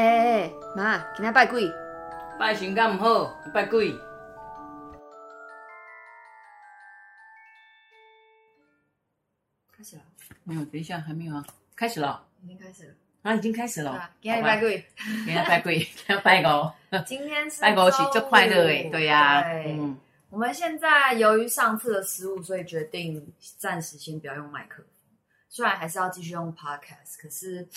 哎哎哎，妈，今天拜鬼？拜神敢唔好，拜鬼。开始了。嗯，等一下，还没有啊。开始了。已经开始了。啊，已经开始了。啊、今天拜鬼。今天拜鬼，今天拜狗。今天是拜狗是就快乐诶，对呀、啊。对。嗯。我们现在由于上次的失误，所以决定暂时先不要用麦克风。虽然还是要继续用 Podcast，可是。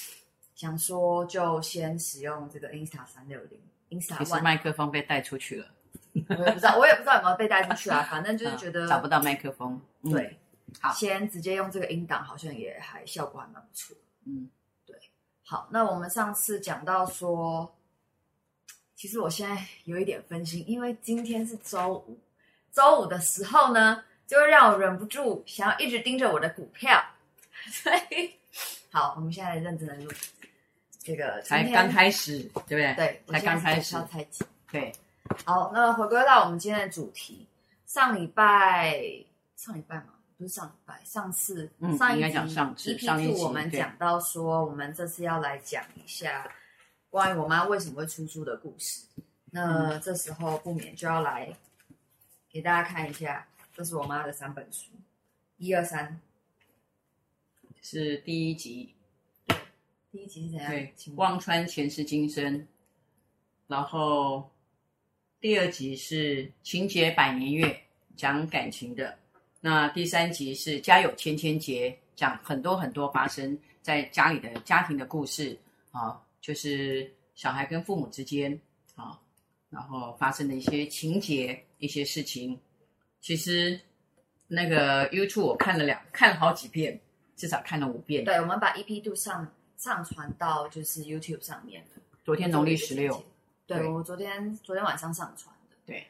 想说就先使用这个 Insta 三六零，Insta 其实麦克风被带出去了，我也不知道，我也不知道有没有被带出去啊。反正就是觉得、嗯、找不到麦克风，对，嗯、好，先直接用这个音档，好像也还效果还蛮不错。嗯，对，好，那我们上次讲到说，其实我现在有一点分心，因为今天是周五，周五的时候呢，就会让我忍不住想要一直盯着我的股票，所以好，我们现在认真的录。这个才刚开始，对不对？对，才刚开始。对，好，那回归到我们今天的主题。上礼拜，上礼拜嘛，不是上礼拜，上次，嗯、上一集上次，EP two 我们讲到说，我们这次要来讲一下关于我妈为什么会出书的故事。那这时候不免就要来给大家看一下，这是我妈的三本书，一二三，是第一集。第一集是怎样？对，忘川前世今生。然后第二集是情节百年月，讲感情的。那第三集是家有千千结，讲很多很多发生在家里的家庭的故事啊，就是小孩跟父母之间啊，然后发生的一些情节、一些事情。其实那个 YouTube 我看了两，看了好几遍，至少看了五遍。对，我们把 EP 度上。上传到就是 YouTube 上面的。昨天农历十六，对，我昨天昨天晚上上传的。对，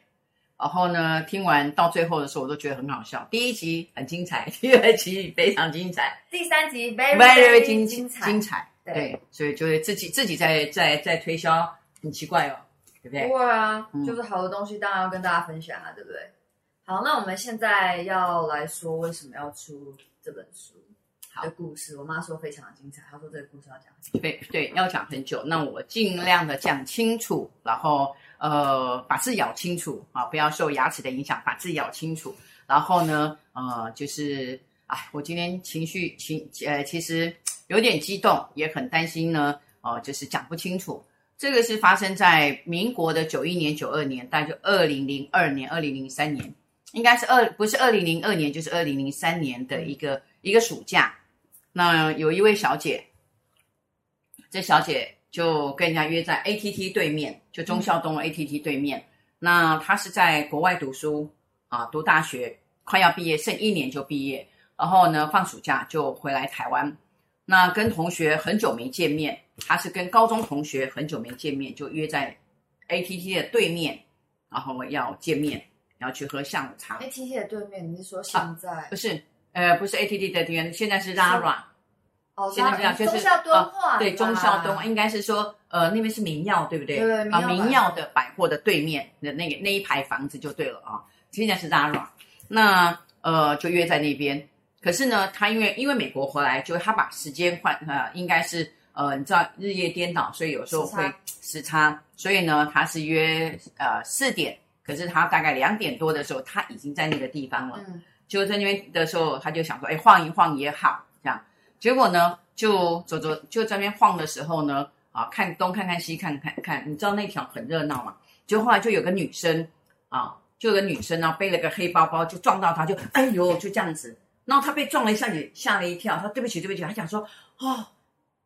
然后呢，听完到最后的时候，我都觉得很好笑。第一集很精彩，第二集非常精彩，第三集 very very 精精彩精彩。对，对所以就会自己自己在在在推销，很奇怪哦，对不对？不会啊，就是好的东西当然要跟大家分享啊，对不对？好，那我们现在要来说为什么要出这本书。的故事，我妈说非常的精彩。她说这个故事要讲，对对，要讲很久。那我尽量的讲清楚，然后呃，把字咬清楚啊，不要受牙齿的影响，把字咬清楚。然后呢，呃，就是哎，我今天情绪情呃，其实有点激动，也很担心呢。哦、呃，就是讲不清楚。这个是发生在民国的九一年、九二年，大概就二零零二年、二零零三年，应该是二不是二零零二年，就是二零零三年的一个、嗯、一个暑假。那有一位小姐，这小姐就跟人家约在 ATT 对面，就忠孝东 ATT 对面。嗯、那她是在国外读书啊，读大学，快要毕业，剩一年就毕业。然后呢，放暑假就回来台湾。那跟同学很久没见面，她是跟高中同学很久没见面，就约在 ATT 的对面，然后要见面，要去喝下午茶。ATT 的对面，你是说现在？啊、不是。呃，不是 ATT 的店，现在是 Zara。哦，现在这样就是忠孝敦化。对，中孝东应该是说，呃，那边是民耀，对不对？对对，啊，明曜的百货的对面的那个那一排房子就对了啊。现在是 Zara，那呃就约在那边。可是呢，他因为因为美国回来，就他把时间换，呃，应该是呃，你知道日夜颠倒，所以有时候会时差。时差所以呢，他是约呃四点，可是他大概两点多的时候，他已经在那个地方了。嗯。就在那边的时候，他就想说：“哎，晃一晃也好。”这样，结果呢，就走走，就在那边晃的时候呢，啊，看东看看西看看看，你知道那条很热闹嘛？就后来就有个女生啊，就有个女生呢，背了个黑包包，就撞到他，就哎呦，就这样子。然后他被撞了一下，也吓了一跳。他说：“对不起，对不起。”他讲说：“哦，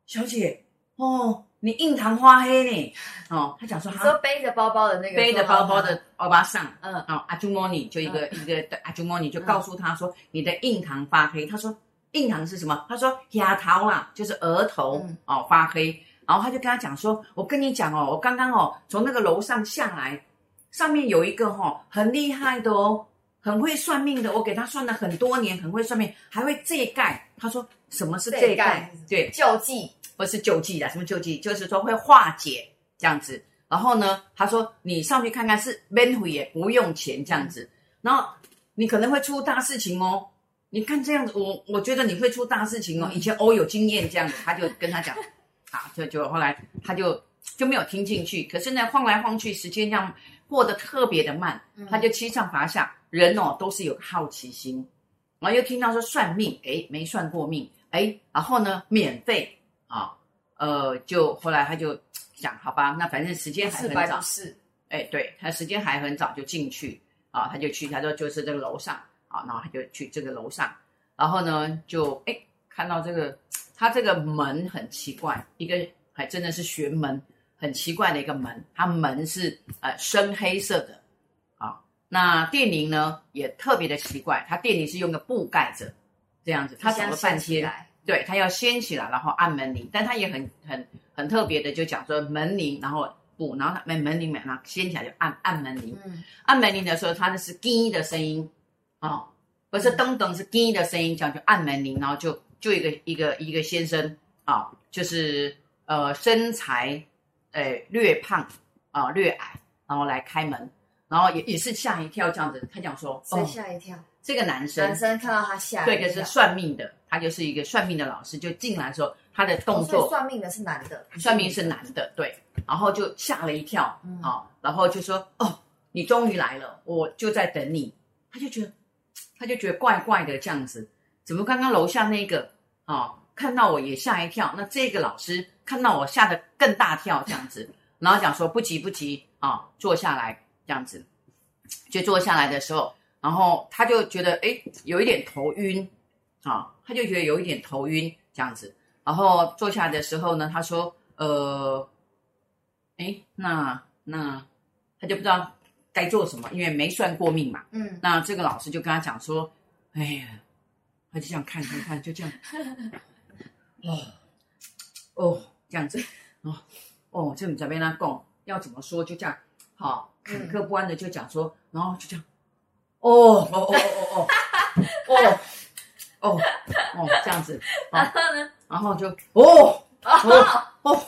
小姐，哦。”你印堂发黑呢？哦，他讲说，他说背着包包的那个背着包包的欧巴桑，嗯，哦，阿朱莫尼就一个、嗯、一个阿朱莫尼就告诉他说，你的印堂发黑。他说印堂是什么？他说牙桃啊，就是额头、嗯、哦发黑。然后他就跟他讲说，我跟你讲哦，我刚刚哦从那个楼上下来，上面有一个哦很厉害的哦，很会算命的，我给他算了很多年，很会算命，还会这盖。他说什么是这盖？对，救济。不是救济的，什么救济？就是说会化解这样子。然后呢，他说你上去看看是免费也不用钱这样子。然后你可能会出大事情哦。你看这样子，我我觉得你会出大事情哦。以前我有经验这样子，他就跟他讲，啊，就就后来他就就没有听进去。可是呢，晃来晃去，时间这样过得特别的慢，他就七上八下。人哦，都是有好奇心，然后又听到说算命，哎，没算过命，哎，然后呢，免费啊，呃，就后来他就想，好吧，那反正时间还很早，是，哎，对，他时间还很早就进去啊，他就去，他说就是这个楼上啊，然后他就去这个楼上，然后呢，就哎看到这个他这个门很奇怪，一个还真的是玄门，很奇怪的一个门，它门是呃深黑色的。那电铃呢也特别的奇怪，它电铃是用个布盖着，这样子，他找了半天，对，他要掀起来，然后按门铃，但他也很很很特别的，就讲说门铃，然后不，然后他门门铃嘛，然后掀起来就按按门铃，嗯，按门铃的时候，他那是滴的声音，哦，不是噔噔，是滴的声音，这样就按门铃，然后就就一个一个一个先生啊、哦，就是呃身材呃略胖啊、呃、略矮，然后来开门。然后也也是吓一跳这样子，他讲说，谁吓一跳？哦，这个男生，男生看到他吓对，就是算命的，他就是一个算命的老师，就进来的时候，他的动作，哦，算命的是男的，算命是男的，对，然后就吓了一跳，嗯，哦，然后就说，哦，你终于来了，我就在等你，他就觉得，他就觉得怪怪的这样子，怎么刚刚楼下那个啊，哦，看到我也吓一跳，那这个老师看到我吓得更大跳这样子，然后讲说不急不急啊，哦，坐下来。这样子，就坐下来的时候，然后他就觉得哎，有一点头晕啊，他就觉得有一点头晕这样子。然后坐下来的时候呢，他说呃，哎，那那他就不知道该做什么，因为没算过命嘛。嗯。那这个老师就跟他讲说，哎呀，他就这样看看看，就这样。哦哦，这样子哦哦，这你这边呢，讲要怎么说，就这样。好，坎坷不安的就讲说，然后就这样，哦哦哦哦哦，哦哦哦这样子，然后呢，然后就哦哦哦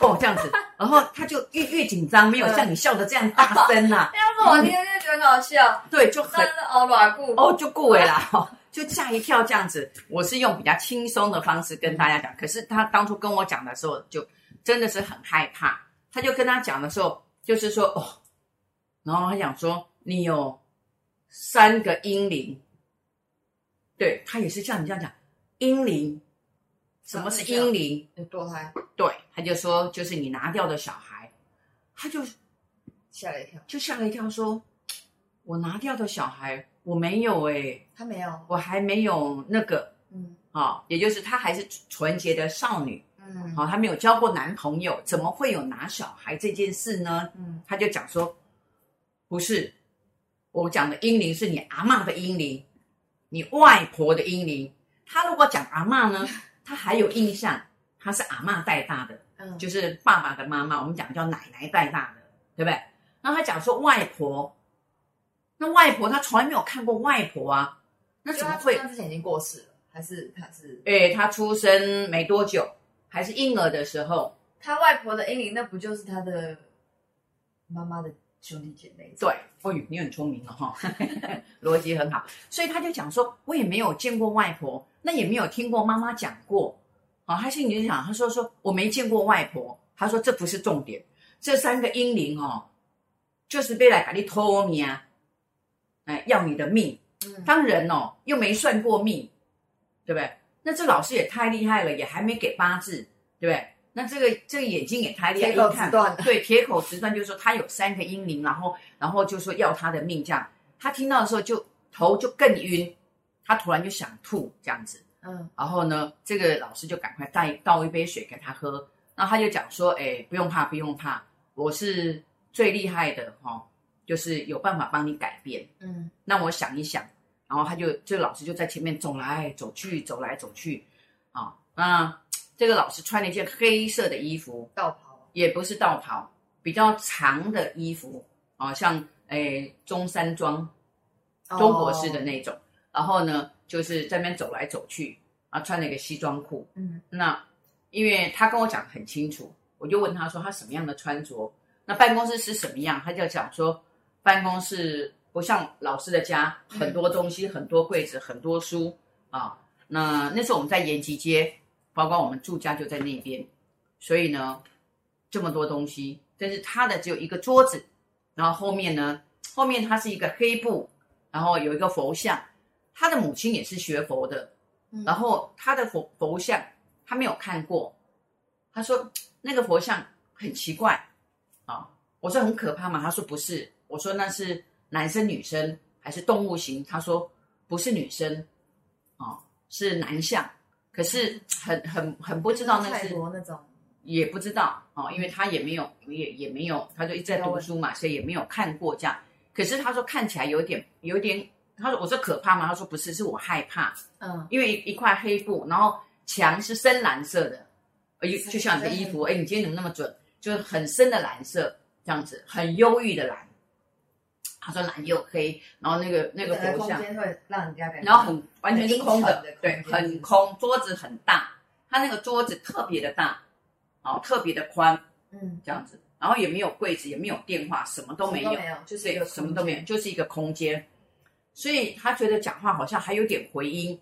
哦这样子，然后他就越越紧张，没有像你笑的这样大声呐。要是我听就觉得很好笑，对，就很哦软固哦就过尾了，就吓一跳这样子。我是用比较轻松的方式跟大家讲，可是他当初跟我讲的时候，就真的是很害怕。他就跟他讲的时候。就是说哦，然后他讲说你有三个婴灵，对，他也是像你这样讲婴灵，什么是婴灵？堕胎。对，他就说就是你拿掉的小孩，他就吓了一跳，就吓了一跳说，说我拿掉的小孩我没有诶，他没有，我还没有那个，嗯，啊、哦，也就是他还是纯洁的少女。嗯，好，他没有交过男朋友，怎么会有拿小孩这件事呢？嗯，他就讲说，不是，我讲的英灵是你阿嬷的英灵，你外婆的英灵。他如果讲阿嬷呢，他还有印象，他是阿嬷带大的，嗯，就是爸爸的妈妈，我们讲叫奶奶带大的，对不对？然后他讲说外婆，那外婆他从来没有看过外婆啊，那怎么会？他之前已经过世了，还是他是？哎，他出生没多久。还是婴儿的时候，他外婆的英灵，那不就是他的妈妈的兄弟姐妹？对，哦，你很聪明了哈，逻辑很好。所以他就讲说，我也没有见过外婆，那也没有听过妈妈讲过。啊，他心里就想，他说说我没见过外婆。他说这不是重点，这三个婴灵哦，就是被来给你偷命，哎，要你的命。当人哦，又没算过命，对不对？那这老师也太厉害了，也还没给八字，对不对？那这个这个眼睛也太厉害，铁口直断。对，铁口直断，就是说他有三个婴灵，然后然后就说要他的命，这样他听到的时候就头就更晕，他突然就想吐这样子，嗯，然后呢，这个老师就赶快带倒一杯水给他喝，然后他就讲说，哎，不用怕，不用怕，我是最厉害的哈、哦，就是有办法帮你改变，嗯，那我想一想。然后他就，这个老师就在前面走来走去，走来走去，啊，那这个老师穿了一件黑色的衣服，道袍，也不是道袍，比较长的衣服，啊，像诶中山装，中国式的那种。哦、然后呢，就是在那边走来走去，啊，穿了一个西装裤。嗯，那因为他跟我讲得很清楚，我就问他说他什么样的穿着，那办公室是什么样，他就讲说办公室。不像老师的家，很多东西，很多柜子，很多书啊。那那时候我们在延吉街，包括我们住家就在那边，所以呢，这么多东西，但是他的只有一个桌子，然后后面呢，后面它是一个黑布，然后有一个佛像，他的母亲也是学佛的，然后他的佛佛像他没有看过，他说那个佛像很奇怪啊、哦，我说很可怕吗？他说不是，我说那是男生女生还是动物型？他说不是女生，哦，是男像，可是很很很不知道那是那种。也不知道哦，因为他也没有，也也没有，他就一直在读书嘛，所以也没有看过这样。可是他说看起来有点，有点。他说我说可怕吗？他说不是，是我害怕。嗯，因为一一块黑布，然后墙是深蓝色的，呃，就像你的衣服。哎，你今天怎么那么准？就是很深的蓝色，这样子，很忧郁的蓝。他说蓝又黑，然后那个那个佛像，会让人家感觉，然后很完全是空的，对，很空，桌子很大，他那个桌子特别的大。哦，特别的宽，嗯，这样子，然后也没有柜子，也没有电话，什么都没有，没有就是什么都没有，就是一个空间。所以他觉得讲话好像还有点回音，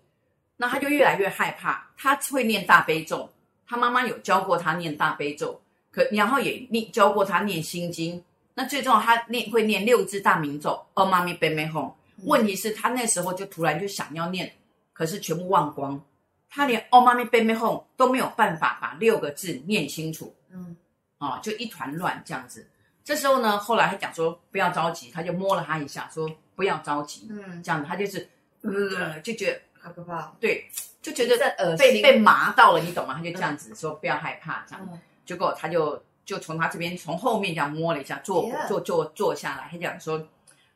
那他就越来越害怕。他会念大悲咒，他妈妈有教过他念大悲咒，可然后也念教过他念心经。那最重要，他念会念六字大明咒，哦妈咪贝美哄。问题是，他那时候就突然就想要念，可是全部忘光。他连哦妈咪贝美哄都没有办法把六个字念清楚，嗯，哦，就一团乱这样子。这时候呢，后来他讲说不要着急，他就摸了他一下，说不要着急，嗯，这样子他就是，呃，就觉得好可怕，对，就觉得呃被被麻到了，你懂吗？他就这样子说不要害怕，这样，结果他就就从他这边从后面这样摸了一下，坐坐坐坐下来，他讲说，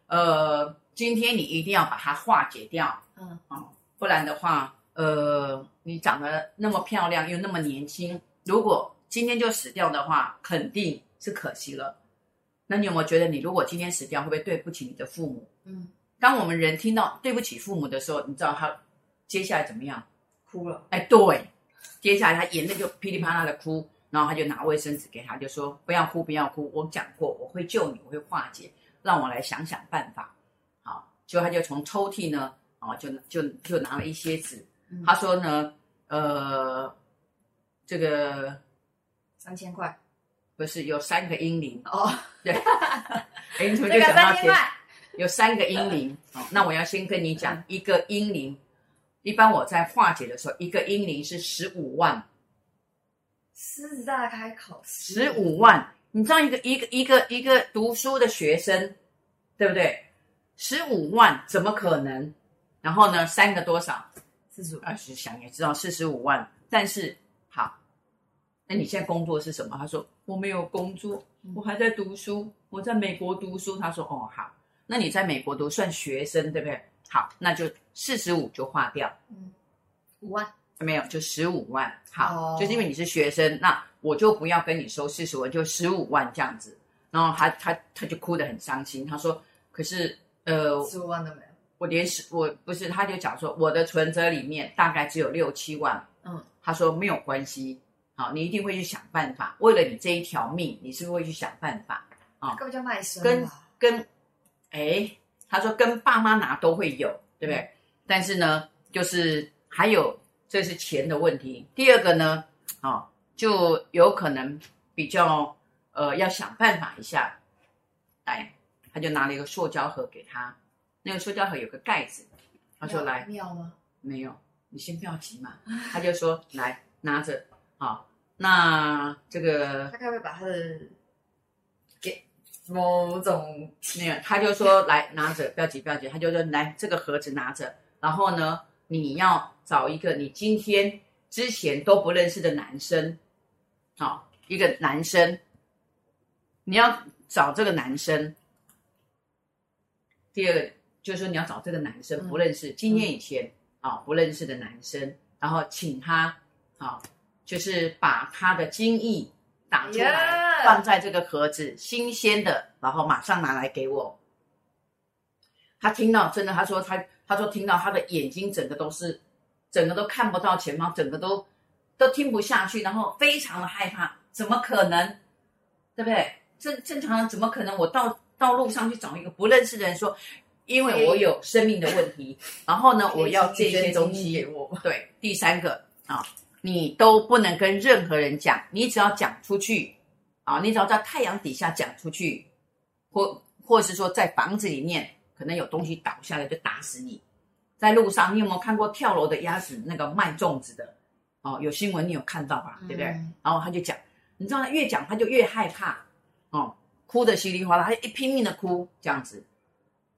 呃，今天你一定要把它化解掉，嗯，哦，不然的话。呃，你长得那么漂亮又那么年轻，如果今天就死掉的话，肯定是可惜了。那你有没有觉得，你如果今天死掉，会不会对不起你的父母？嗯，当我们人听到对不起父母的时候，你知道他接下来怎么样？哭了。哎，对，接下来他眼泪就噼里啪啦的哭，然后他就拿卫生纸给他，就说不要哭，不要哭，我讲过我会救你，我会化解，让我来想想办法。好，结果他就从抽屉呢，啊，就就就拿了一些纸。他说呢，呃，这个三千块不是有三个英灵哦，对，哎，你怎么就讲到钱？有三个英灵，哦，那我要先跟你讲，一个英灵，一般我在化解的时候，一个英灵是十五万，狮子大开口，十五万，你知道一个一个一个一个读书的学生，对不对？十五万怎么可能？然后呢，三个多少？四十五，二十想也知道四十五万，但是好，那你现在工作是什么？他说我没有工作，我还在读书，我在美国读书。他说哦好，那你在美国读算学生对不对？好，那就四十五就划掉，嗯，五万没有，就十五万。好，哦、就是因为你是学生，那我就不要跟你收四十万，就十五万这样子。然后他他他就哭得很伤心，他说可是呃，十五万都没有。我连十我不是，他就讲说我的存折里面大概只有六七万。嗯，他说没有关系，好，你一定会去想办法。为了你这一条命，你是不是会去想办法？啊，根本叫卖身。跟跟，哎，他说跟爸妈拿都会有，对不对？嗯、但是呢，就是还有这是钱的问题。第二个呢，啊，就有可能比较呃要想办法一下。来，他就拿了一个塑胶盒给他。那个塑胶盒有个盖子，他说：“来，妙吗？没有，你先不要急嘛。”他就说：“ 来，拿着，好，那这个他该不会把他的给某种那个？他就说：来，拿着，不要急，不要急。他就说：来，这个盒子拿着，然后呢，你要找一个你今天之前都不认识的男生，好，一个男生，你要找这个男生。第二个。”就是说你要找这个男生不认识，今天以前啊不认识的男生，然后请他啊，就是把他的精液打出来，放在这个盒子，新鲜的，然后马上拿来给我。他听到真的，他说他他说听到他的眼睛整个都是，整个都看不到前方，整个都都听不下去，然后非常的害怕，怎么可能？对不对？正正常人怎么可能？我到到路上去找一个不认识的人说。因为我有生命的问题，然后呢，我要这些东西我。对，第三个啊，你都不能跟任何人讲，你只要讲出去，啊，你只要在太阳底下讲出去，或或是说在房子里面可能有东西倒下来就打死你。在路上，你有没有看过跳楼的鸭子那个卖粽子的？哦，有新闻你有看到吧？对不对？嗯、然后他就讲，你知道他越讲他就越害怕，哦，哭得稀里哗啦，他就一拼命的哭这样子。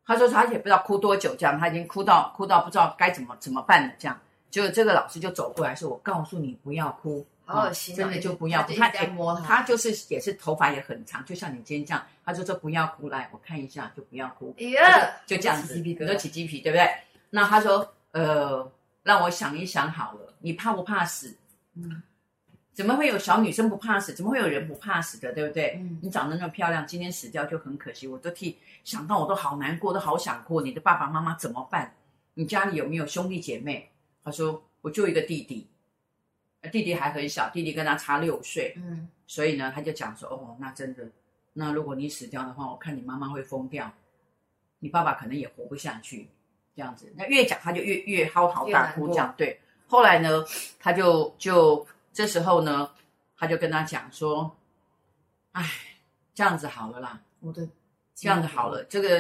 他说他也不知道哭多久，这样他已经哭到哭到不知道该怎么怎么办了，这样。结果这个老师就走过来说：“我告诉你不要哭。”好恶心、哦，真的就不要哭。他在摸他，他就是也是头发也很长，就像你今天这样。他就说不要哭，来我看一下，就不要哭。哎呀，就这样子，你都起鸡皮，对不对？那他说，呃，让我想一想好了，你怕不怕死？嗯，怎么会有小女生不怕死？怎么会有人不怕死的？对不对？嗯，你长得那么漂亮，今天死掉就很可惜。我都替想到，我都好难过，都好想过。你的爸爸妈妈怎么办？你家里有没有兄弟姐妹？他说，我就一个弟弟。弟弟还很小，弟弟跟他差六岁，嗯，所以呢，他就讲说，哦，那真的，那如果你死掉的话，我看你妈妈会疯掉，你爸爸可能也活不下去，这样子。那越讲他就越越嚎啕大哭，这样对。后来呢，他就就这时候呢，他就跟他讲说，哎，这样子好了啦，我的这样子好了，这个，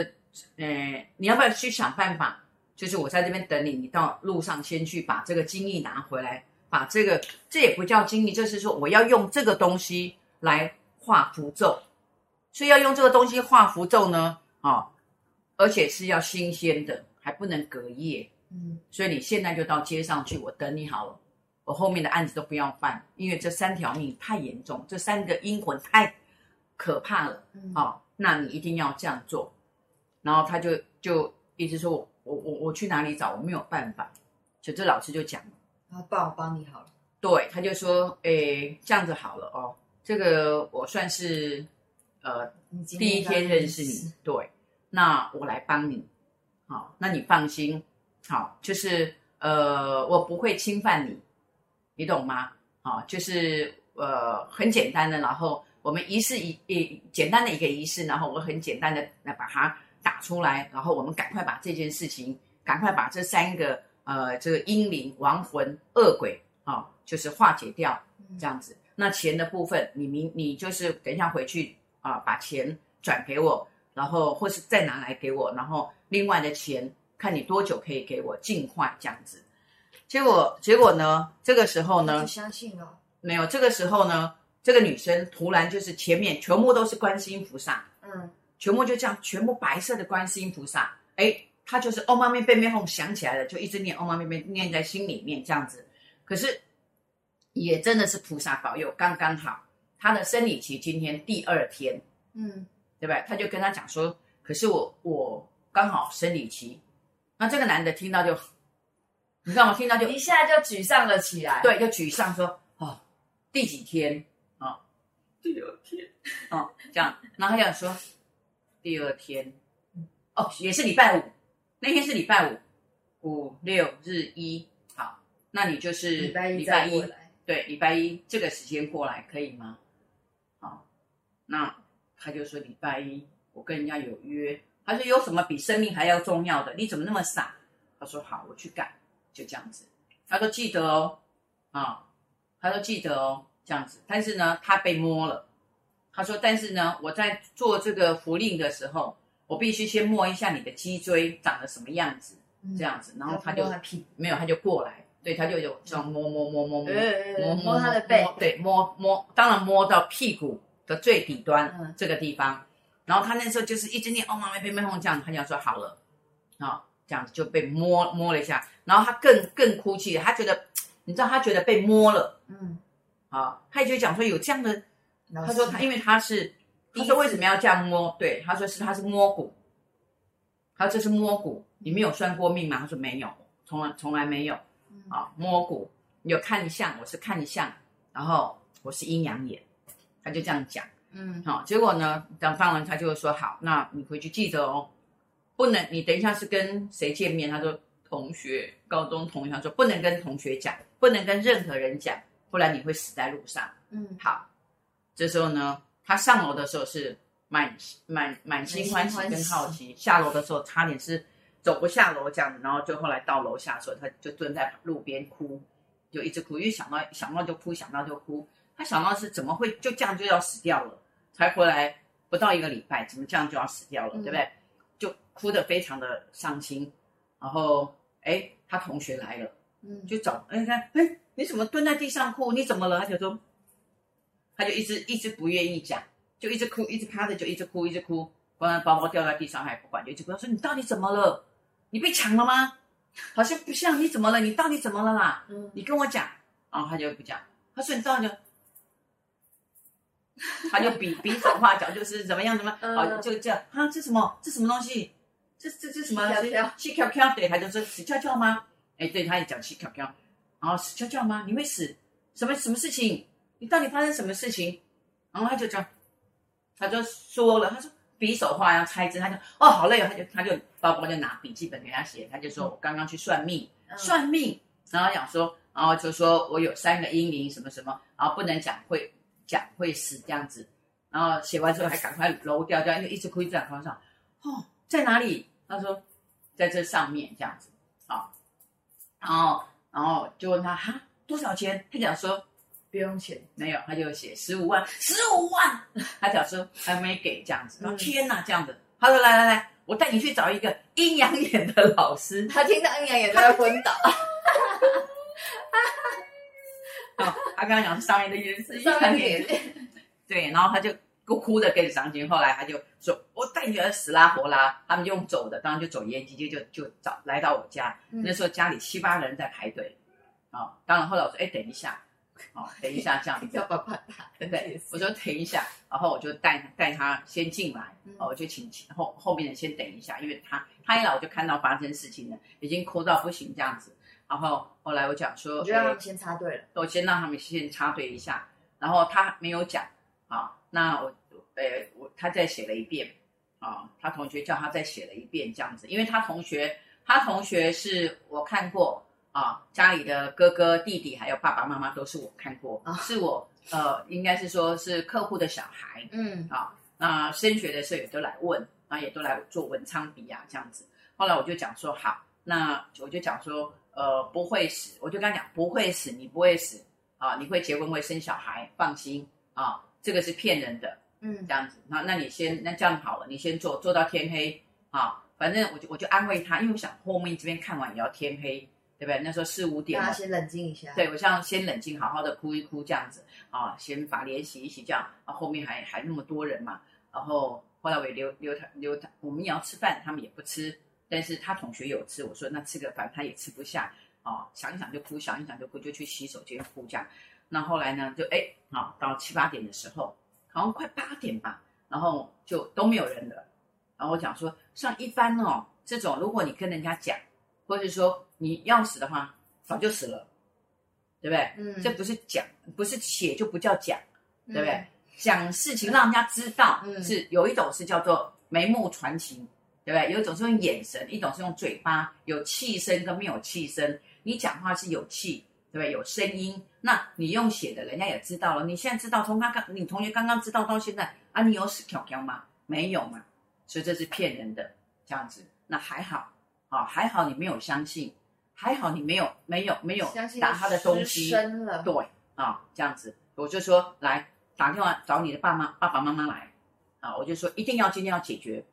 呃，你要不要去想办法？就是我在这边等你，你到路上先去把这个精液拿回来。把这个，这也不叫精液，就是说我要用这个东西来画符咒，所以要用这个东西画符咒呢，啊、哦，而且是要新鲜的，还不能隔夜。嗯，所以你现在就到街上去，我等你好了。我后面的案子都不要办，因为这三条命太严重，这三个阴魂太可怕了。嗯，哦，那你一定要这样做。然后他就就一直说我我我我去哪里找？我没有办法。就这老师就讲了。他爸，我帮你好了。对，他就说：“诶，这样子好了哦，这个我算是呃第一天认识你，对，那我来帮你，好，那你放心，好，就是呃我不会侵犯你，你懂吗？好，就是呃很简单的，然后我们仪式一一简单的一个仪式，然后我很简单的来把它打出来，然后我们赶快把这件事情，赶快把这三个。”呃，这个阴灵、亡魂、恶鬼啊、哦，就是化解掉这样子。那钱的部分，你明你就是等一下回去啊，把钱转给我，然后或是再拿来给我，然后另外的钱看你多久可以给我，尽快这样子。结果结果呢，这个时候呢，不相信哦，没有。这个时候呢，这个女生突然就是前面全部都是观世音菩萨，嗯，全部就这样，全部白色的观世音菩萨，哎。她就是欧妈咪贝贝哄想起来了，就一直念欧妈咪贝念在心里面这样子。可是也真的是菩萨保佑，刚刚好她的生理期今天第二天，嗯，对吧？他就跟他讲说，可是我我刚好生理期。那这个男的听到就，你知道吗？听到就一下就沮丧了起来，对，就沮丧说哦，第几天啊？哦，第二天哦，这样，然后他就说第二天，哦，也是礼拜五。那天是礼拜五，五六日一，好，那你就是礼拜一，礼拜一，对，礼拜一这个时间过来可以吗？好，那他就说礼拜一我跟人家有约，他说有什么比生命还要重要的？你怎么那么傻？他说好，我去干，就这样子。他说记得哦，啊，他说记得哦，这样子。但是呢，他被摸了。他说，但是呢，我在做这个符令的时候。我必须先摸一下你的脊椎长得什么样子，这样子，然后他就没有，他就过来，对，他就有这样摸摸摸摸摸摸摸他的背，对，摸摸，当然摸到屁股的最底端这个地方，然后他那时候就是一直念哦妈咪被妹哄这样，他就说好了，啊，这样子就被摸摸了一下，然后他更更哭泣，他觉得，你知道他觉得被摸了，嗯，啊，他也就讲说有这样的，他说他因为他是。他说为什么要这样摸？对，他说是他是摸骨，他说这是摸骨，你没有算过命吗？他说没有，从来从来没有。啊，摸骨，你有看相，我是看相，然后我是阴阳眼，他就这样讲。嗯，好，结果呢，等放完他就说好，那你回去记得哦，不能你等一下是跟谁见面？他说同学，高中同学，他说不能跟同学讲，不能跟任何人讲，不然你会死在路上。嗯，好，这时候呢。他上楼的时候是满满满心欢喜跟好奇，下楼的时候差点是走不下楼这样子，然后就后来到楼下的时候，他就蹲在路边哭，就一直哭，因为想到想到就哭，想到就哭。他想到是怎么会就这样就要死掉了？才回来不到一个礼拜，怎么这样就要死掉了？嗯、对不对？就哭得非常的伤心。然后，哎，他同学来了，嗯，就找，哎，看，哎，你怎么蹲在地上哭？你怎么了？他就说，他就一直一直不愿意讲，就一直哭，一直趴着，就一直哭，一直哭。不然包包掉在地上，他也不管，就一直哭。他说：“你到底怎么了？你被抢了吗？好像不像，你怎么了？你到底怎么了啦？嗯，你跟我讲。”然后他就不讲。他说：“你到底就……”他就比比手画脚，就是怎么样怎么，好、嗯、就这样。啊，这什么？这什么东西？这这这什么？死翘翘。对，他就说死翘翘吗？哎，对，他也讲死翘翘。然后死翘翘吗？你会死？什么什么事情？你到底发生什么事情？然后他就讲，他就说了，他说。比手画要猜字，他就哦好累哦，他就他就包包就拿笔记本给他写，他就说我刚刚去算命，嗯、算命，然后讲说，然后就说我有三个阴灵什么什么，然后不能讲会讲会死这样子，然后写完之后还赶快揉掉掉，因为一直哭一直在床上，哦在哪里？他说在这上面这样子，好，然后然后就问他哈多少钱？他讲说。不用钱，没有，他就写十五万，十五万，他讲说还没给这样子，嗯、天哪，这样子，他说来来来，我带你去找一个阴阳眼的老师，他听到阴阳眼他要昏倒，哦，他刚刚讲上面的意思，阴阳眼，对，然后他就哭哭的跟着上去，后来他就说，我带女儿死拉活拉，他们用走的，当然就走延吉街，就就就找来到我家，嗯、那时候家里七八个人在排队，啊、哦，当然后来我说，哎，等一下。哦，等一下，这样子，要不要怕他？对不对？我说等一下，然后我就带带他先进来，嗯、哦，我就请后后面的先等一下，因为他他一来我就看到发生事情了，已经哭到不行这样子。然后后来我讲说，我就让他们先插队了，我先让他们先插队一下，然后他没有讲，啊、哦，那我呃我他再写了一遍，啊、哦，他同学叫他再写了一遍这样子，因为他同学他同学是我看过。啊，家里的哥哥、弟弟还有爸爸妈妈都是我看过，哦、是我呃，应该是说是客户的小孩，嗯，啊，那升学的时候也都来问，啊，也都来做文昌笔啊这样子。后来我就讲说好，那我就讲说，呃，不会死，我就跟他讲不会死，你不会死，啊，你会结婚会生小孩，放心啊，这个是骗人的，嗯，这样子。那那你先那这样好了，你先做做到天黑啊，反正我就我就安慰他，因为我想后面这边看完也要天黑。对不对？那时候四五点，大家先冷静一下。对，我像先冷静，好好的哭一哭这样子啊，先把脸洗一洗这样啊，后面还还那么多人嘛，然后后来我也留留他留他，我们也要吃饭，他们也不吃，但是他同学有吃，我说那吃个饭，他也吃不下哦，想一想就哭，想一想就哭，就去洗手间哭这样。那后来呢，就哎啊，到七八点的时候，好像快八点吧，然后就都没有人了。然后我讲说，像一般哦，这种如果你跟人家讲，或者说。你要死的话，早就死了，对不对？嗯，这不是讲，不是写就不叫讲，对不对？嗯、讲事情让人家知道，嗯、是有一种是叫做眉目传情，对不对？有一种是用眼神，一种是用嘴巴，有气声跟没有气声。你讲话是有气，对不对？有声音，那你用写的，人家也知道了。你现在知道，从刚刚你同学刚刚知道到现在啊，你有死翘翘吗？没有嘛，所以这是骗人的，这样子。那还好，啊，还好你没有相信。还好你没有没有没有打他的东西，对啊，这样子，我就说来打电话找你的爸妈爸爸妈妈来啊，我就说一定要今天要解决。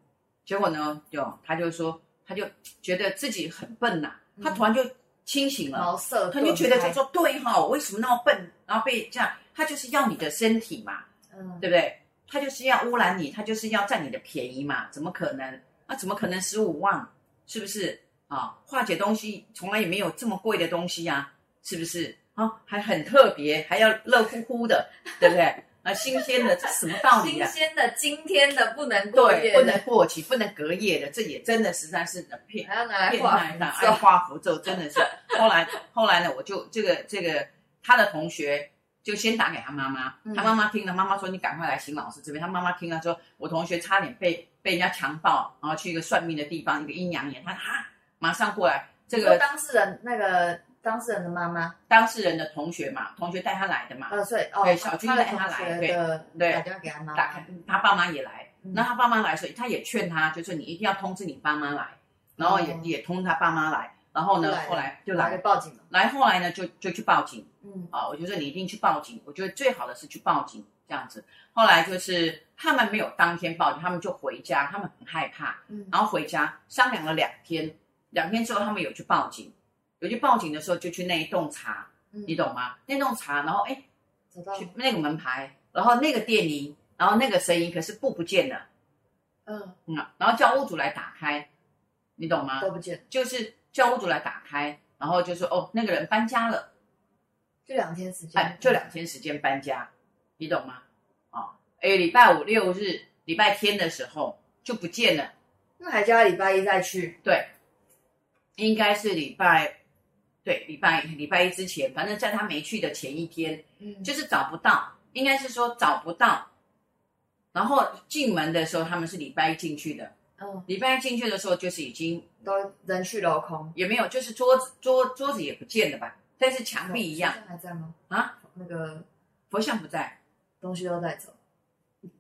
结果呢，就他就说他就觉得自己很笨呐、啊，嗯、他突然就清醒了，色他就觉得他说对哈、哦，我为什么那么笨？然后被这样，他就是要你的身体嘛，嗯，对不对？他就是要污染你，他就是要占你的便宜嘛，怎么可能？那、啊、怎么可能十五万？是不是？啊，化解东西从来也没有这么贵的东西呀、啊，是不是？啊，还很特别，还要热乎乎的，对不对？啊，新鲜的，这什么道理啊？新鲜的，今天的不能过夜，对，不能过期，不能隔夜的，这也真的实在是能骗，还要拿来画，爱画符咒，真的是。后来，后来呢，我就这个这个他的同学就先打给他妈妈，嗯、他妈妈听了，妈妈说你赶快来邢老师这边。他妈妈听了说，我同学差点被被人家强暴，然后去一个算命的地方，一个阴阳眼，他哈。马上过来，这个当事人那个当事人的妈妈，当事人的同学嘛，同学带他来的嘛，呃，对，哦，对，小军带他来，对对，打电话给他妈，打开，他爸妈也来，那他爸妈来，所以他也劝他，就是你一定要通知你爸妈来，然后也也通知他爸妈来，然后呢后来就来。报警了。来，后来呢就就去报警。嗯。啊，我就说你一定去报警，我觉得最好的是去报警这样子。后来就是他们没有当天报警，他们就回家，他们很害怕，嗯。然后回家商量了两天，两天之后他们有去报警，有去报警的时候就去那一栋查，嗯你懂吗？那栋查，然后哎。找到去那个门牌，然后那个电铃，然后那个声音，可是布不见了，嗯嗯啊，然后叫屋主来打开，你懂吗？都不见，就是叫屋主来打开，然后就说哦，那个人搬家了，就两天时间，哎，就两天时间搬家，你懂吗？啊，哎，礼拜五六日、礼拜天的时候就不见了，那还叫他礼拜一再去，对，应该是礼拜，对，礼拜礼拜一之前，反正在他没去的前一天。嗯就是找不到，应该是说找不到。然后进门的时候，他们是礼拜一进去的。嗯，礼拜一进去的时候，就是已经都人去楼空，也没有，就是桌子桌桌子也不见了吧？但是墙壁一样还在吗？啊，那个佛像不在，东西都带走，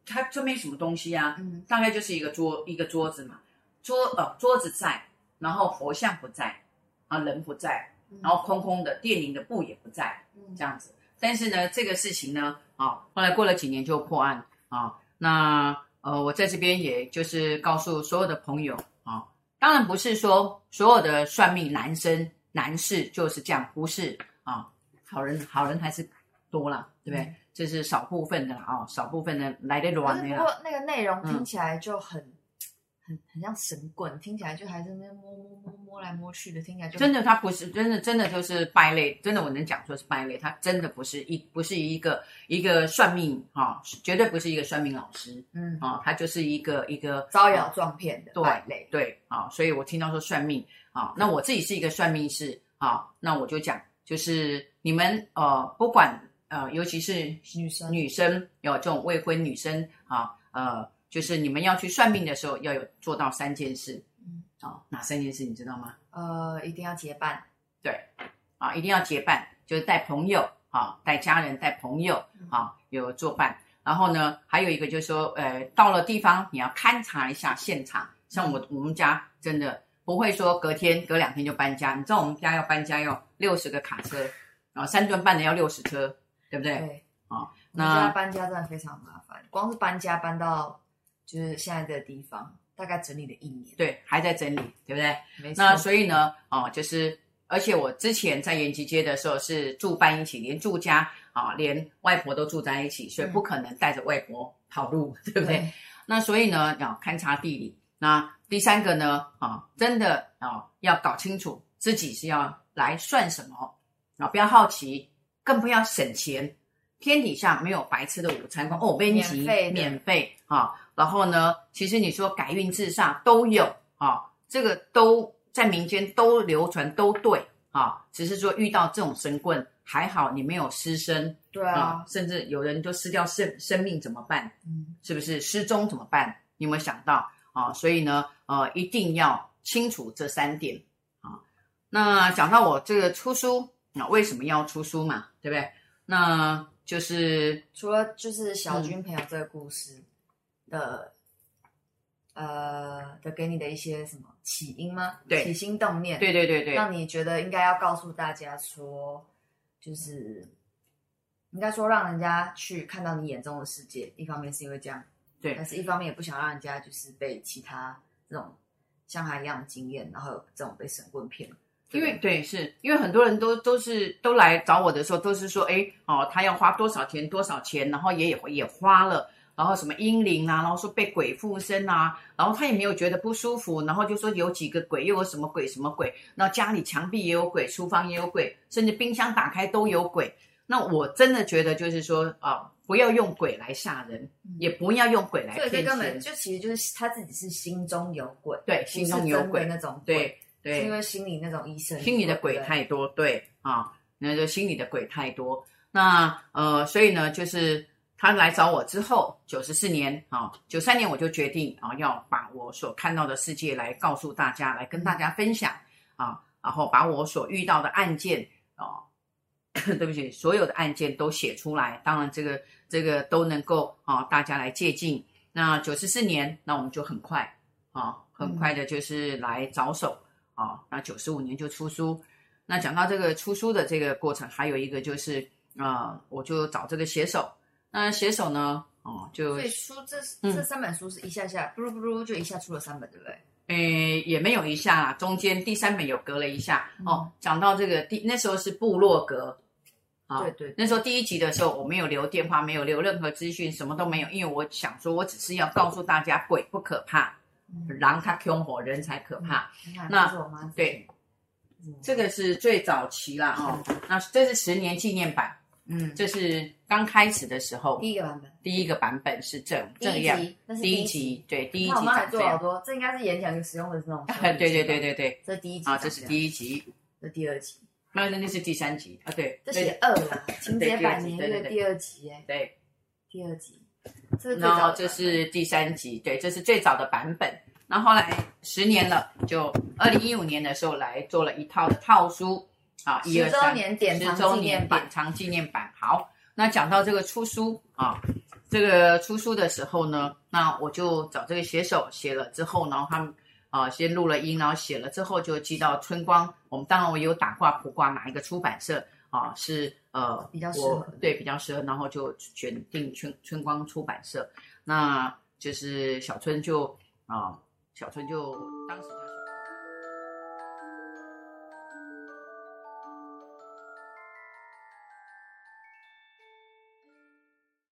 他就没什么东西啊，嗯大概就是一个桌一个桌子嘛，桌呃桌子在，然后佛像不在，啊人不在，然后空空的，店里的布也不在，嗯这样子。但是呢，这个事情呢，啊，后来过了几年就破案啊。那呃，我在这边也就是告诉所有的朋友啊，当然不是说所有的算命男生男士就是这样，不是啊，好人好人还是多啦，对不对？嗯这是少部分的啦啊，少部分的来的可乱的啦。不过那个内容嗯听起来就很、很很像神棍，听起来就还是那摸摸摸摸来摸去的，听起来就真的，他不是真的，真的就是败类。真的，我能讲说是败类。他真的不是一不是一个一个算命啊，绝对不是一个算命老师嗯啊，他就是一个一个招摇撞骗的对败类。对啊，所以我听到说算命啊，那我自己是一个算命师啊，那我就讲，就是你们呃，不管呃，尤其是女生女生有这种未婚女生啊，呃，就是你们要去算命的时候，要有做到三件事嗯哦，哪三件事你知道吗？呃，一定要结伴，对，啊，一定要结伴，就是带朋友啊，带家人，带朋友啊，有作伴。然后呢，还有一个就是说，呃，到了地方你要勘察一下现场。像我我们家真的不会说隔天隔两天就搬家，你知道我们家要搬家要六十个卡车，然后三吨半的要六十车，对不对？对啊，那搬家真的非常麻烦，光是搬家搬到就是现在的地方，大概整理了一年。对，还在整理，对不对？没错。那所以呢，哦，就是，而且我之前在延吉街的时候是住办一起，连住家啊，连外婆都住在一起，所以不可能带着外婆跑路，对不对？那所以呢，要勘察地理。那第三个呢，啊，真的啊，要搞清楚自己是要来算什么啊，不要好奇，更不要省钱。天底下没有白吃的午餐，哦，免费免费啊。然后呢，其实你说改运自上都有啊，这个都在民间都流传都对啊，只是说遇到这种神棍，还好你没有失身对啊，甚至有人就失掉生生命怎么办？嗯，是不是失踪怎么办？你有没有想到啊？所以呢，呃，一定要清楚这三点啊。那讲到我这个出书啊，为什么要出书嘛？对不对？那就是除了就是小军朋友这个故事的，呃的给你的一些什么起因吗？对起心动念，对对对对，让你觉得应该要告诉大家说，就是应该说让人家去看到你眼中的世界。一方面是因为这样，对但是一方面也不想让人家就是被其他这种像他一样的经验，然后有这种被神棍骗。因为对，是因为很多人都都是都来找我的时候，都是说，哎，哦，他要花多少钱，多少钱，然后也也也花了，然后什么阴灵啊，然后说被鬼附身啊，然后他也没有觉得不舒服，然后就说有几个鬼，又有什么鬼什么鬼，那家里墙壁也有鬼，厨房也有鬼，甚至冰箱打开都有鬼。那我真的觉得就是说啊，不要用鬼来吓人，也不要用鬼来这根本，就其实就是他自己是心中有鬼，对，心中有鬼，那种鬼，对对是因为心里那种医生，心里的鬼太多，对啊，那就心里的鬼太多。那呃，所以呢，就是他来找我之后，九十四年啊，九三年我就决定啊，要把我所看到的世界来告诉大家，来跟大家分享啊，然后把我所遇到的案件啊，对不起，所有的案件都写出来。当然，这个这个都能够啊，大家来借鉴。那九十四年，那我们就很快啊，很快的就是来着手。啊，那九十五年就出书。那讲到这个出书的这个过程，还有一个就是啊、我就找这个写手。那写手呢，哦，就所以书这这三本书是一下下，不噜不噜就一下出了三本，对不对？诶，也没有一下，中间第三本有隔了一下。哦，讲到这个第那时候是部落格。啊，对对，那时候第一集的时候，我没有留电话，没有留任何资讯，什么都没有，因为我想说，我只是要告诉大家，鬼不可怕，狼它凶火，人才可怕。那对，这个是最早期了哦。那这是十年纪念版，嗯，这是刚开始的时候第一个版本，第一个版本是这这样，第一集，对，第一集。我妈还做好多，这应该是演讲使用的这种。对对对对对，这第一集啊，这是第一集，这第二集。那那是第三集啊，对，这是二了，情节百年的第二集，哎，对，第二集，然后这是第三集，对，这是最早的版本。那后来十年了，就二零一五年的时候来做了一套的套书啊，十周年典藏纪念版，典藏纪念版。好，那讲到这个出书啊，这个出书的时候呢，那我就找这个写手写了之后呢，他们。啊，先录了音，然后写了之后就寄到春光。我们当然我有打挂卜卦哪一个出版社啊是呃比较适合，对，比较适合，然后就选定春春光出版社。那就是小春就啊，小春就当时就。